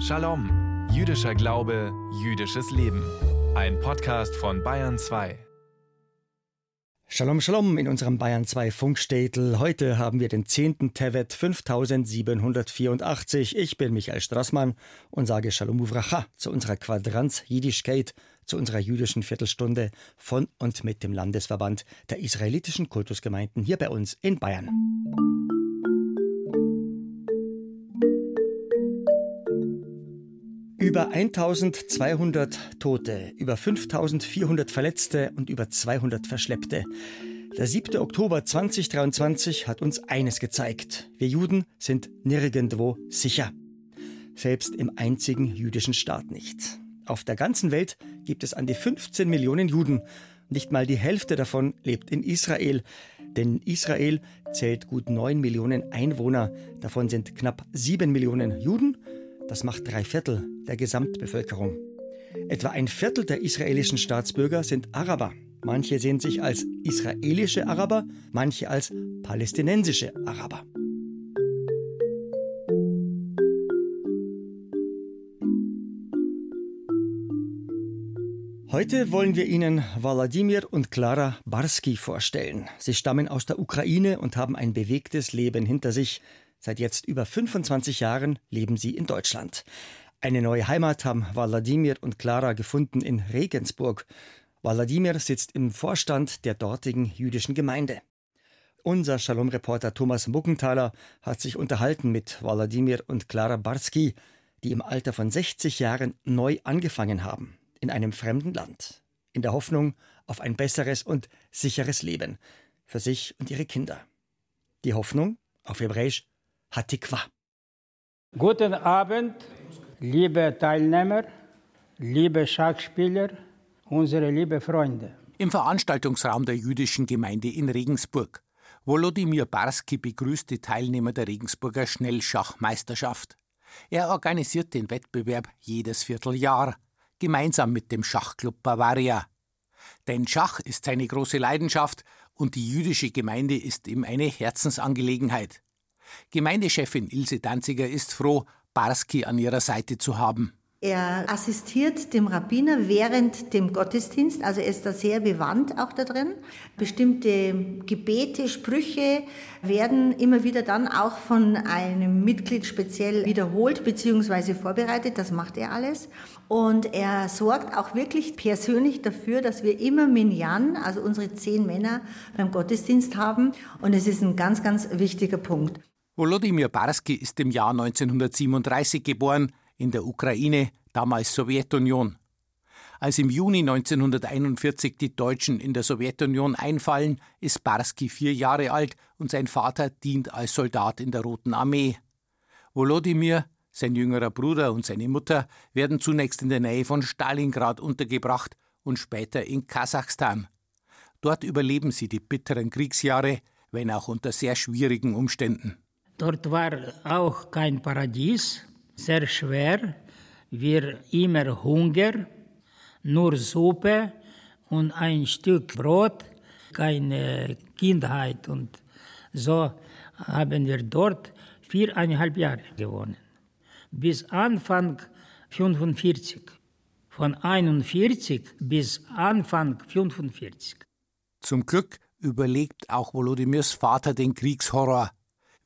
Shalom, jüdischer Glaube, jüdisches Leben. Ein Podcast von Bayern 2. Shalom, Shalom in unserem Bayern 2 Funkstädtel. Heute haben wir den 10. Tevet 5784. Ich bin Michael Strassmann und sage Shalom Uvracha zu unserer Quadranz Jiddischkeit, zu unserer jüdischen Viertelstunde von und mit dem Landesverband der israelitischen Kultusgemeinden hier bei uns in Bayern. Über 1200 Tote, über 5400 Verletzte und über 200 Verschleppte. Der 7. Oktober 2023 hat uns eines gezeigt. Wir Juden sind nirgendwo sicher. Selbst im einzigen jüdischen Staat nicht. Auf der ganzen Welt gibt es an die 15 Millionen Juden. Nicht mal die Hälfte davon lebt in Israel. Denn Israel zählt gut 9 Millionen Einwohner. Davon sind knapp 7 Millionen Juden das macht drei Viertel der Gesamtbevölkerung. Etwa ein Viertel der israelischen Staatsbürger sind Araber. Manche sehen sich als israelische Araber, manche als palästinensische Araber. Heute wollen wir Ihnen Wladimir und Klara Barski vorstellen. Sie stammen aus der Ukraine und haben ein bewegtes Leben hinter sich. Seit jetzt über 25 Jahren leben sie in Deutschland. Eine neue Heimat haben Wladimir und Clara gefunden in Regensburg. Wladimir sitzt im Vorstand der dortigen jüdischen Gemeinde. Unser Shalom-Reporter Thomas Muckenthaler hat sich unterhalten mit Wladimir und Clara Barski, die im Alter von 60 Jahren neu angefangen haben, in einem fremden Land, in der Hoffnung auf ein besseres und sicheres Leben für sich und ihre Kinder. Die Hoffnung, auf Hebräisch Hatikwa. Guten Abend, liebe Teilnehmer, liebe Schachspieler, unsere liebe Freunde. Im Veranstaltungsraum der jüdischen Gemeinde in Regensburg. Volodymyr Barski begrüßt die Teilnehmer der Regensburger Schnellschachmeisterschaft. Er organisiert den Wettbewerb jedes Vierteljahr, gemeinsam mit dem Schachclub Bavaria. Denn Schach ist seine große Leidenschaft und die jüdische Gemeinde ist ihm eine Herzensangelegenheit. Gemeindechefin Ilse Danziger ist froh, Barski an ihrer Seite zu haben. Er assistiert dem Rabbiner während dem Gottesdienst, also er ist da sehr bewandt auch da drin. Bestimmte Gebete, Sprüche werden immer wieder dann auch von einem Mitglied speziell wiederholt bzw. vorbereitet, das macht er alles. Und er sorgt auch wirklich persönlich dafür, dass wir immer Minyan, also unsere zehn Männer beim Gottesdienst haben. Und es ist ein ganz, ganz wichtiger Punkt. Volodymyr Barski ist im Jahr 1937 geboren, in der Ukraine, damals Sowjetunion. Als im Juni 1941 die Deutschen in der Sowjetunion einfallen, ist Barski vier Jahre alt und sein Vater dient als Soldat in der Roten Armee. Volodymyr, sein jüngerer Bruder und seine Mutter werden zunächst in der Nähe von Stalingrad untergebracht und später in Kasachstan. Dort überleben sie die bitteren Kriegsjahre, wenn auch unter sehr schwierigen Umständen. Dort war auch kein Paradies, sehr schwer. Wir immer Hunger, nur Suppe und ein Stück Brot, keine Kindheit. Und so haben wir dort viereinhalb Jahre gewohnt. Bis Anfang 45. Von 41 bis Anfang 45. Zum Glück überlegt auch Volodymyrs Vater den Kriegshorror.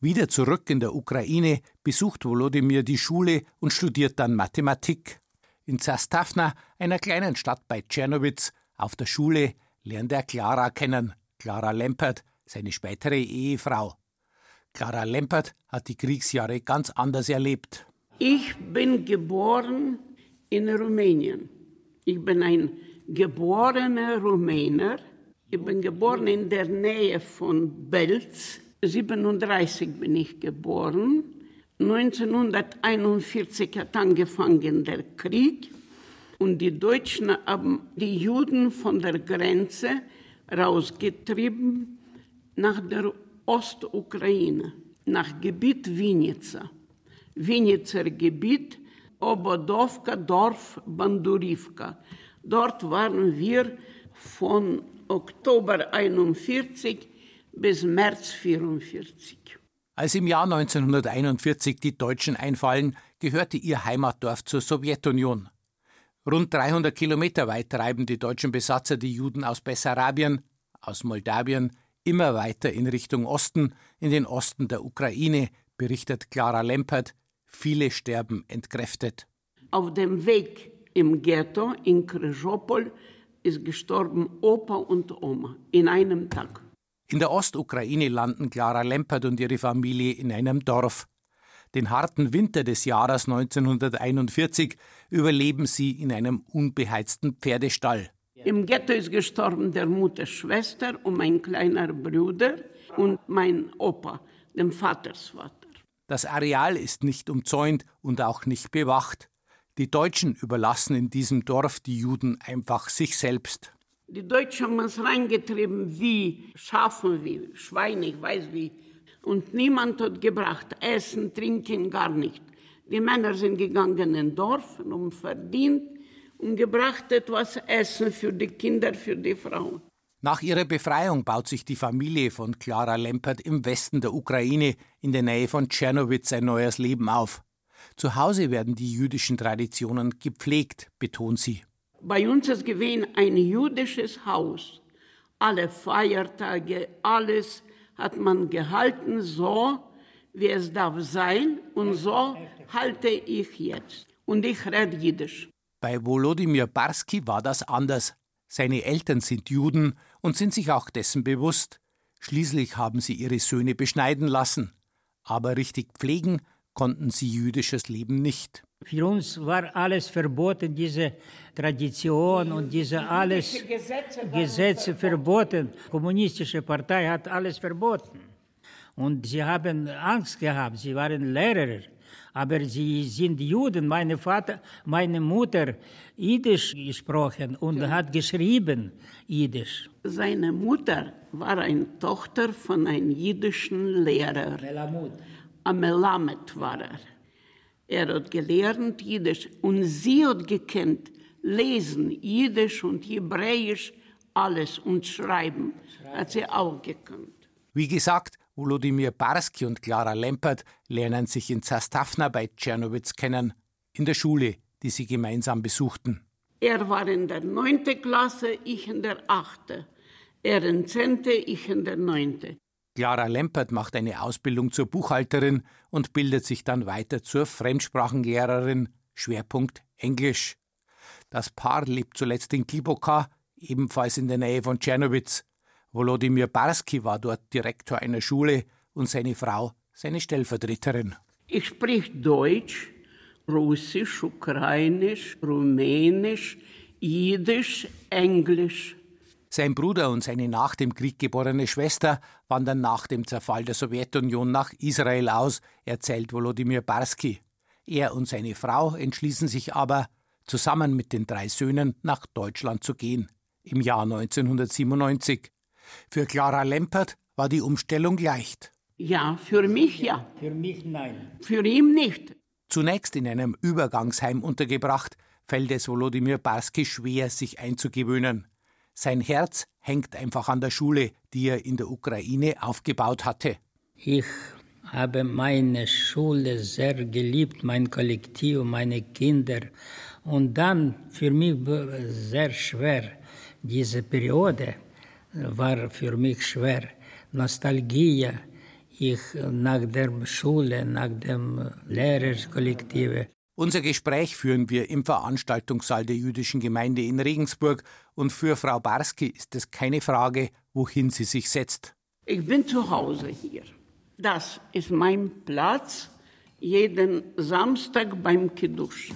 Wieder zurück in der Ukraine besucht Volodymyr die Schule und studiert dann Mathematik. In Zastavna, einer kleinen Stadt bei Tschernowitz, auf der Schule lernt er Clara kennen, Clara Lempert, seine spätere Ehefrau. Clara Lempert hat die Kriegsjahre ganz anders erlebt. Ich bin geboren in Rumänien. Ich bin ein geborener Rumäner. Ich bin geboren in der Nähe von Belz 37 bin ich geboren. 1941 hat angefangen der Krieg und die Deutschen haben die Juden von der Grenze rausgetrieben nach der Ostukraine, nach Gebiet Vinica. Vinica Gebiet, Obodovka, Dorf Bandurivka. Dort waren wir von Oktober 1941 bis März 1944. Als im Jahr 1941 die Deutschen einfallen, gehörte ihr Heimatdorf zur Sowjetunion. Rund 300 Kilometer weit treiben die deutschen Besatzer die Juden aus Bessarabien, aus Moldawien, immer weiter in Richtung Osten, in den Osten der Ukraine, berichtet Clara Lempert. Viele sterben entkräftet. Auf dem Weg im Ghetto in Kryzhopol ist gestorben Opa und Oma in einem Tag. In der Ostukraine landen Clara Lempert und ihre Familie in einem Dorf. Den harten Winter des Jahres 1941 überleben sie in einem unbeheizten Pferdestall. Im Ghetto ist gestorben der Mutter Schwester und mein kleiner Bruder und mein Opa, dem Vatersvater. Das Areal ist nicht umzäunt und auch nicht bewacht. Die Deutschen überlassen in diesem Dorf die Juden einfach sich selbst. Die Deutschen haben uns reingetrieben wie Schafen, wie Schweine, ich weiß wie. Und niemand hat gebracht, Essen, Trinken, gar nicht. Die Männer sind gegangen in Dorf und verdient und gebracht etwas Essen für die Kinder, für die Frauen. Nach ihrer Befreiung baut sich die Familie von Clara Lempert im Westen der Ukraine in der Nähe von Tschernowitz ein neues Leben auf. Zu Hause werden die jüdischen Traditionen gepflegt, betont sie. Bei uns ist gewesen ein jüdisches Haus. Alle Feiertage, alles hat man gehalten so, wie es darf sein. Und so halte ich jetzt. Und ich rede Jiddisch. Bei Volodymyr Barski war das anders. Seine Eltern sind Juden und sind sich auch dessen bewusst. Schließlich haben sie ihre Söhne beschneiden lassen. Aber richtig pflegen konnten sie jüdisches Leben nicht. Für uns war alles verboten, diese Tradition und diese alles Gesetze Gesetze verboten. Die kommunistische Partei hat alles verboten. Und sie haben Angst gehabt, sie waren Lehrer. Aber sie sind Juden. Meine Vater, meine Mutter Jiddisch gesprochen und hat geschrieben Jiddisch. Seine Mutter war eine Tochter von einem jüdischen Lehrer. Melamud. Amelamet war er. Er hat gelernt Jiddisch und sie hat gekannt lesen, Jiddisch und Hebräisch, alles und schreiben. Hat sie auch gekannt. Wie gesagt, Volodymyr Barski und Clara Lempert lernen sich in Zastavna bei Tschernowitz kennen, in der Schule, die sie gemeinsam besuchten. Er war in der neunten Klasse, ich in der achten. Er in zehnte, ich in der neunte. Clara Lempert macht eine Ausbildung zur Buchhalterin und bildet sich dann weiter zur Fremdsprachenlehrerin, Schwerpunkt Englisch. Das Paar lebt zuletzt in Kliboka, ebenfalls in der Nähe von Tschernowitz. Volodymyr Barski war dort Direktor einer Schule und seine Frau seine Stellvertreterin. Ich sprich Deutsch, Russisch, Ukrainisch, Rumänisch, Jiddisch, Englisch. Sein Bruder und seine nach dem Krieg geborene Schwester wandern nach dem Zerfall der Sowjetunion nach Israel aus, erzählt Volodymyr Barski. Er und seine Frau entschließen sich aber, zusammen mit den drei Söhnen nach Deutschland zu gehen, im Jahr 1997. Für Clara Lempert war die Umstellung leicht. Ja, für mich ja, Für mich nein. für ihn nicht. Zunächst in einem Übergangsheim untergebracht, fällt es Volodymyr Barski schwer, sich einzugewöhnen. Sein Herz hängt einfach an der Schule, die er in der Ukraine aufgebaut hatte. Ich habe meine Schule sehr geliebt, mein Kollektiv, meine Kinder. Und dann für mich sehr schwer. Diese Periode war für mich schwer. Nostalgie. Ich nach der Schule, nach dem Lehrerkollektiv. Unser Gespräch führen wir im Veranstaltungssaal der jüdischen Gemeinde in Regensburg und für Frau Barski ist es keine Frage, wohin sie sich setzt. Ich bin zu Hause hier. Das ist mein Platz jeden Samstag beim Kiddush.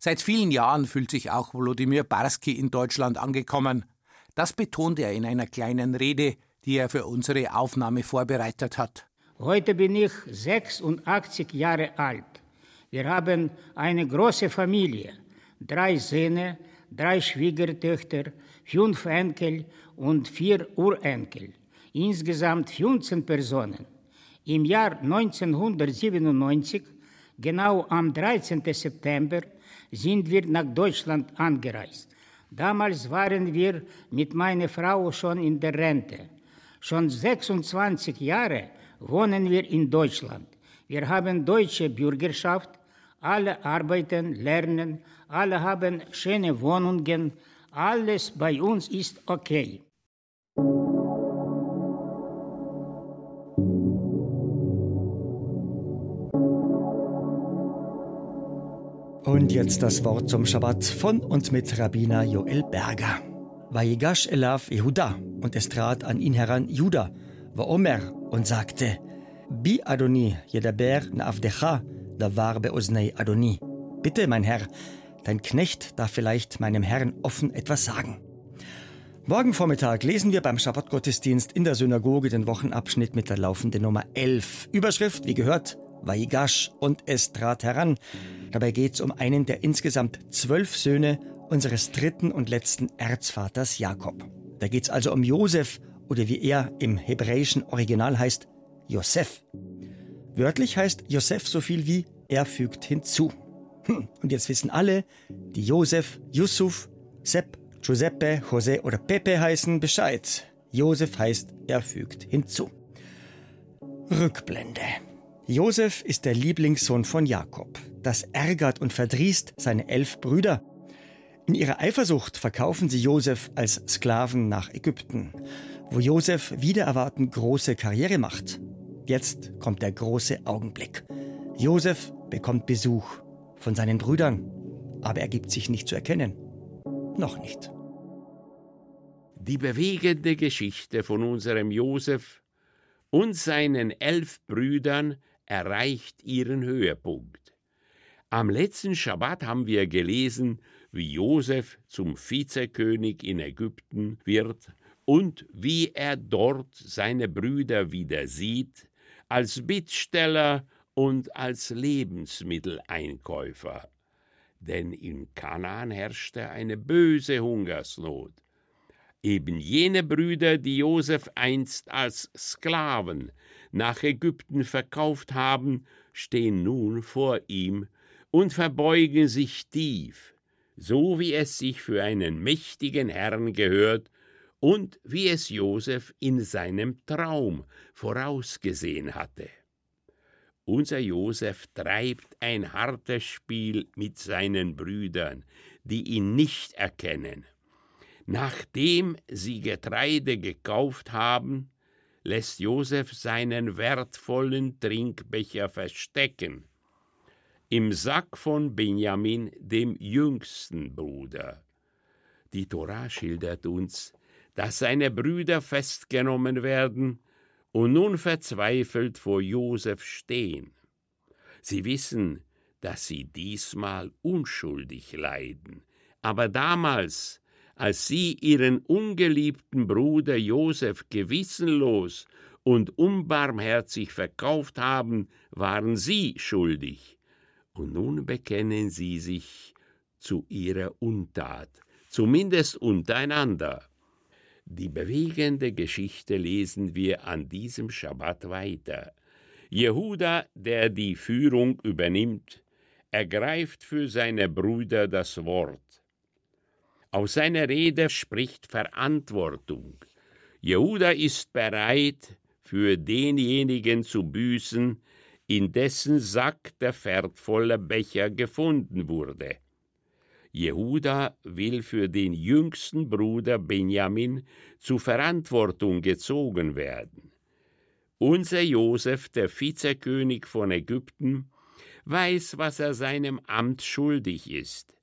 Seit vielen Jahren fühlt sich auch Volodymyr Barski in Deutschland angekommen. Das betont er in einer kleinen Rede, die er für unsere Aufnahme vorbereitet hat. Heute bin ich 86 Jahre alt. Wir haben eine große Familie. Drei Söhne, drei Schwiegertöchter, fünf Enkel und vier Urenkel. Insgesamt 15 Personen. Im Jahr 1997, genau am 13. September, sind wir nach Deutschland angereist. Damals waren wir mit meiner Frau schon in der Rente. Schon 26 Jahre wohnen wir in Deutschland. Wir haben deutsche Bürgerschaft, alle arbeiten, lernen, alle haben schöne Wohnungen, alles bei uns ist okay. Und jetzt das Wort zum Schabbat von und mit Rabbiner Joel Berger. Vayigash Elav Yehuda, und es trat an ihn heran Juda, war Omer, und sagte, Bi Adoni, Jedaber Navdecha, Adoni. Bitte, mein Herr, dein Knecht darf vielleicht meinem Herrn offen etwas sagen. Morgen Vormittag lesen wir beim Schabbatgottesdienst in der Synagoge den Wochenabschnitt mit der laufenden Nummer 11. Überschrift, wie gehört, Vaigash und es trat heran. Dabei geht es um einen der insgesamt zwölf Söhne unseres dritten und letzten Erzvaters Jakob. Da geht es also um Josef oder wie er im hebräischen Original heißt, Josef. Wörtlich heißt Josef so viel wie er fügt hinzu. Hm, und jetzt wissen alle, die Josef, Yusuf, Sepp, Giuseppe, José oder Pepe heißen Bescheid. Josef heißt er fügt hinzu. Rückblende. Josef ist der Lieblingssohn von Jakob. Das ärgert und verdrießt seine elf Brüder. In ihrer Eifersucht verkaufen sie Josef als Sklaven nach Ägypten, wo Josef wieder erwarten große Karriere macht. Jetzt kommt der große Augenblick. Josef bekommt Besuch von seinen Brüdern, aber er gibt sich nicht zu erkennen. Noch nicht. Die bewegende Geschichte von unserem Josef und seinen elf Brüdern erreicht ihren Höhepunkt. Am letzten Schabbat haben wir gelesen, wie Josef zum Vizekönig in Ägypten wird und wie er dort seine Brüder wieder sieht, als Bittsteller und als Lebensmitteleinkäufer. Denn in Kanaan herrschte eine böse Hungersnot. Eben jene Brüder, die Josef einst als Sklaven nach Ägypten verkauft haben, stehen nun vor ihm und verbeugen sich tief, so wie es sich für einen mächtigen Herrn gehört und wie es Josef in seinem Traum vorausgesehen hatte. Unser Josef treibt ein hartes Spiel mit seinen Brüdern, die ihn nicht erkennen. Nachdem sie Getreide gekauft haben, lässt Josef seinen wertvollen Trinkbecher verstecken, im Sack von Benjamin, dem jüngsten Bruder. Die Tora schildert uns, dass seine Brüder festgenommen werden und nun verzweifelt vor Josef stehen. Sie wissen, dass sie diesmal unschuldig leiden, aber damals als sie ihren ungeliebten Bruder Josef gewissenlos und unbarmherzig verkauft haben, waren sie schuldig. Und nun bekennen sie sich zu ihrer Untat, zumindest untereinander. Die bewegende Geschichte lesen wir an diesem Schabbat weiter. Jehuda, der die Führung übernimmt, ergreift für seine Brüder das Wort. Aus seiner Rede spricht Verantwortung. Jehuda ist bereit, für denjenigen zu büßen, in dessen Sack der wertvolle Becher gefunden wurde. Jehuda will für den jüngsten Bruder Benjamin zu Verantwortung gezogen werden. Unser Josef, der Vizekönig von Ägypten, weiß, was er seinem Amt schuldig ist.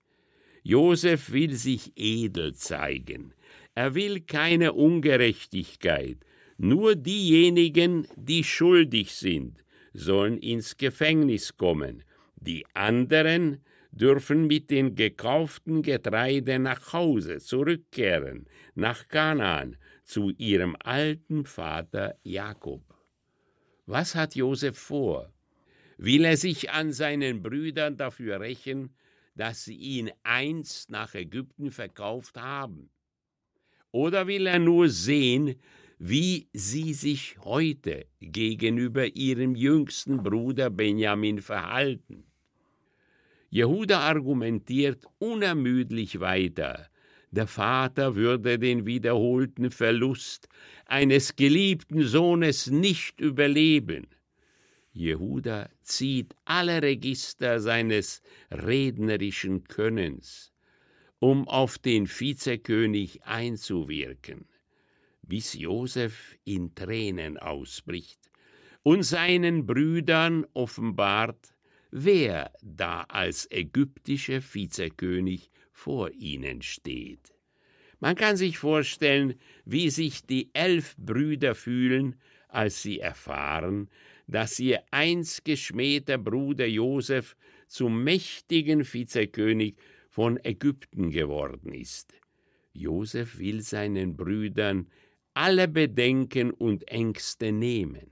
Josef will sich edel zeigen. Er will keine Ungerechtigkeit. Nur diejenigen, die schuldig sind, sollen ins Gefängnis kommen. Die anderen dürfen mit den gekauften Getreide nach Hause zurückkehren, nach Kanaan, zu ihrem alten Vater Jakob. Was hat Josef vor? Will er sich an seinen Brüdern dafür rächen, dass sie ihn einst nach Ägypten verkauft haben? Oder will er nur sehen, wie sie sich heute gegenüber ihrem jüngsten Bruder Benjamin verhalten? Jehuda argumentiert unermüdlich weiter, Der Vater würde den wiederholten Verlust eines geliebten Sohnes nicht überleben. Jehuda zieht alle Register seines rednerischen Könnens, um auf den Vizekönig einzuwirken, bis Josef in Tränen ausbricht und seinen Brüdern offenbart, wer da als ägyptischer Vizekönig vor ihnen steht. Man kann sich vorstellen, wie sich die elf Brüder fühlen, als sie erfahren, dass ihr einst geschmähter Bruder Josef zum mächtigen Vizekönig von Ägypten geworden ist. Josef will seinen Brüdern alle Bedenken und Ängste nehmen,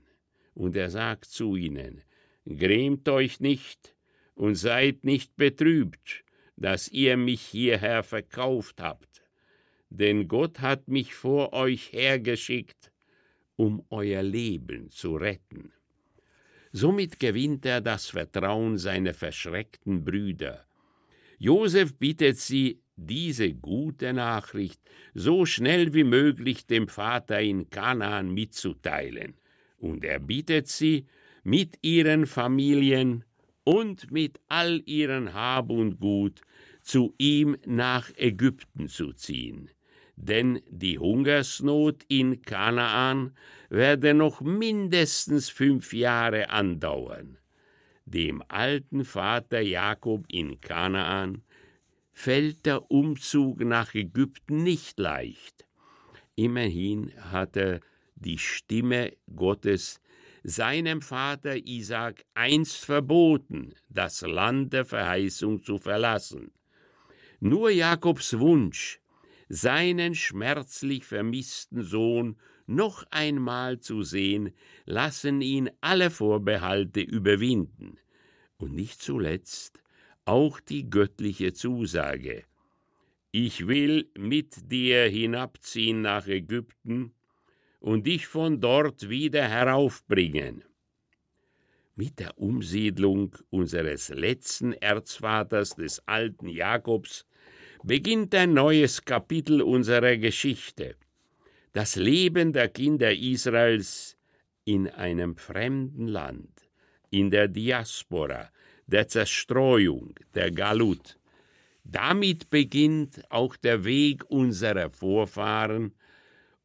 und er sagt zu ihnen, Grämt euch nicht und seid nicht betrübt, dass ihr mich hierher verkauft habt, denn Gott hat mich vor euch hergeschickt, um euer Leben zu retten. Somit gewinnt er das Vertrauen seiner verschreckten Brüder. Josef bittet sie, diese gute Nachricht so schnell wie möglich dem Vater in Kanaan mitzuteilen, und er bittet sie, mit ihren Familien und mit all ihren Hab und Gut zu ihm nach Ägypten zu ziehen. Denn die Hungersnot in Kanaan werde noch mindestens fünf Jahre andauern. Dem alten Vater Jakob in Kanaan fällt der Umzug nach Ägypten nicht leicht. Immerhin hat er die Stimme Gottes seinem Vater Isaac einst verboten, das Land der Verheißung zu verlassen. Nur Jakobs Wunsch, seinen schmerzlich vermissten Sohn noch einmal zu sehen, lassen ihn alle Vorbehalte überwinden. Und nicht zuletzt auch die göttliche Zusage. Ich will mit dir hinabziehen nach Ägypten und dich von dort wieder heraufbringen. Mit der Umsiedlung unseres letzten Erzvaters des alten Jakobs beginnt ein neues Kapitel unserer Geschichte. Das Leben der Kinder Israels in einem fremden Land, in der Diaspora, der Zerstreuung, der Galut. Damit beginnt auch der Weg unserer Vorfahren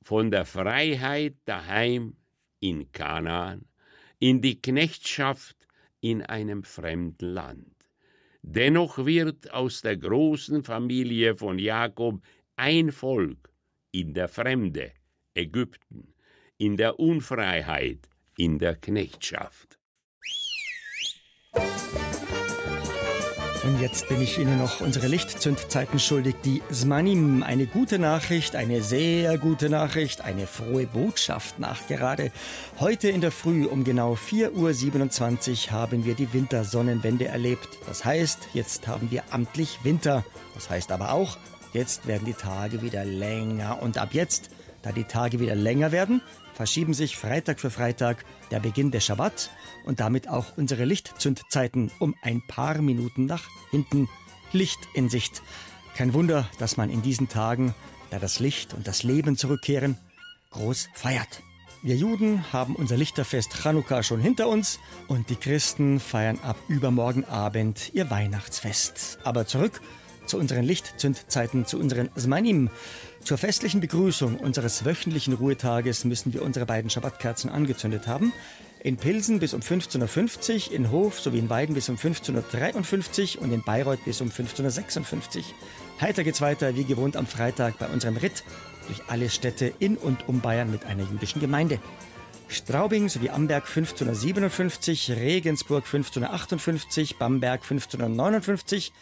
von der Freiheit daheim in Kanaan in die Knechtschaft in einem fremden Land. Dennoch wird aus der großen Familie von Jakob ein Volk in der Fremde, Ägypten, in der Unfreiheit, in der Knechtschaft. Und jetzt bin ich Ihnen noch unsere Lichtzündzeiten schuldig. Die Smanim, eine gute Nachricht, eine sehr gute Nachricht, eine frohe Botschaft nachgerade. Heute in der Früh um genau 4.27 Uhr haben wir die Wintersonnenwende erlebt. Das heißt, jetzt haben wir amtlich Winter. Das heißt aber auch, jetzt werden die Tage wieder länger. Und ab jetzt, da die Tage wieder länger werden, verschieben sich Freitag für Freitag der Beginn der Schabbat und damit auch unsere Lichtzündzeiten um ein paar Minuten nach hinten. Licht in Sicht. Kein Wunder, dass man in diesen Tagen, da das Licht und das Leben zurückkehren, groß feiert. Wir Juden haben unser Lichterfest Chanukka schon hinter uns und die Christen feiern ab übermorgen Abend ihr Weihnachtsfest. Aber zurück zu unseren Lichtzündzeiten, zu unseren Zmanim. Zur festlichen Begrüßung unseres wöchentlichen Ruhetages müssen wir unsere beiden Schabbatkerzen angezündet haben. In Pilsen bis um 15.50 Uhr, in Hof sowie in Weiden bis um 15.53 Uhr und in Bayreuth bis um 15.56 Uhr. Heiter geht's weiter, wie gewohnt am Freitag bei unserem Ritt durch alle Städte in und um Bayern mit einer jüdischen Gemeinde. Straubing sowie Amberg 1557, Regensburg 1558, Bamberg 1559,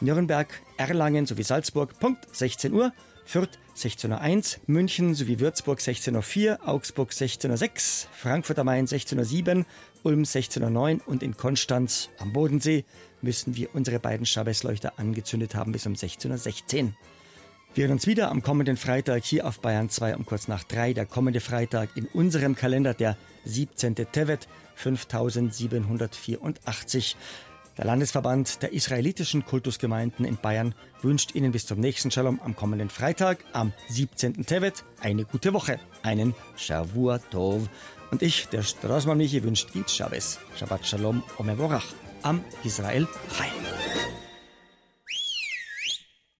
Nürnberg, Erlangen sowie Salzburg, Punkt 16 Uhr, Fürth 1601, München sowie Würzburg 1604, Augsburg 1606, Frankfurt am Main 1607, Ulm 1609 und in Konstanz am Bodensee müssen wir unsere beiden Schabbesleuchter angezündet haben bis um 1616. Wir hören uns wieder am kommenden Freitag hier auf Bayern 2 um kurz nach 3. Der kommende Freitag in unserem Kalender der 17. Tevet 5784. Der Landesverband der israelitischen Kultusgemeinden in Bayern wünscht Ihnen bis zum nächsten Shalom am kommenden Freitag, am 17. Tevet, eine gute Woche, einen Shavua Tov. Und ich, der Straßmann Michi, wünscht Yid Shabbos, Shabbat Shalom Omevorach, am Israel Chai.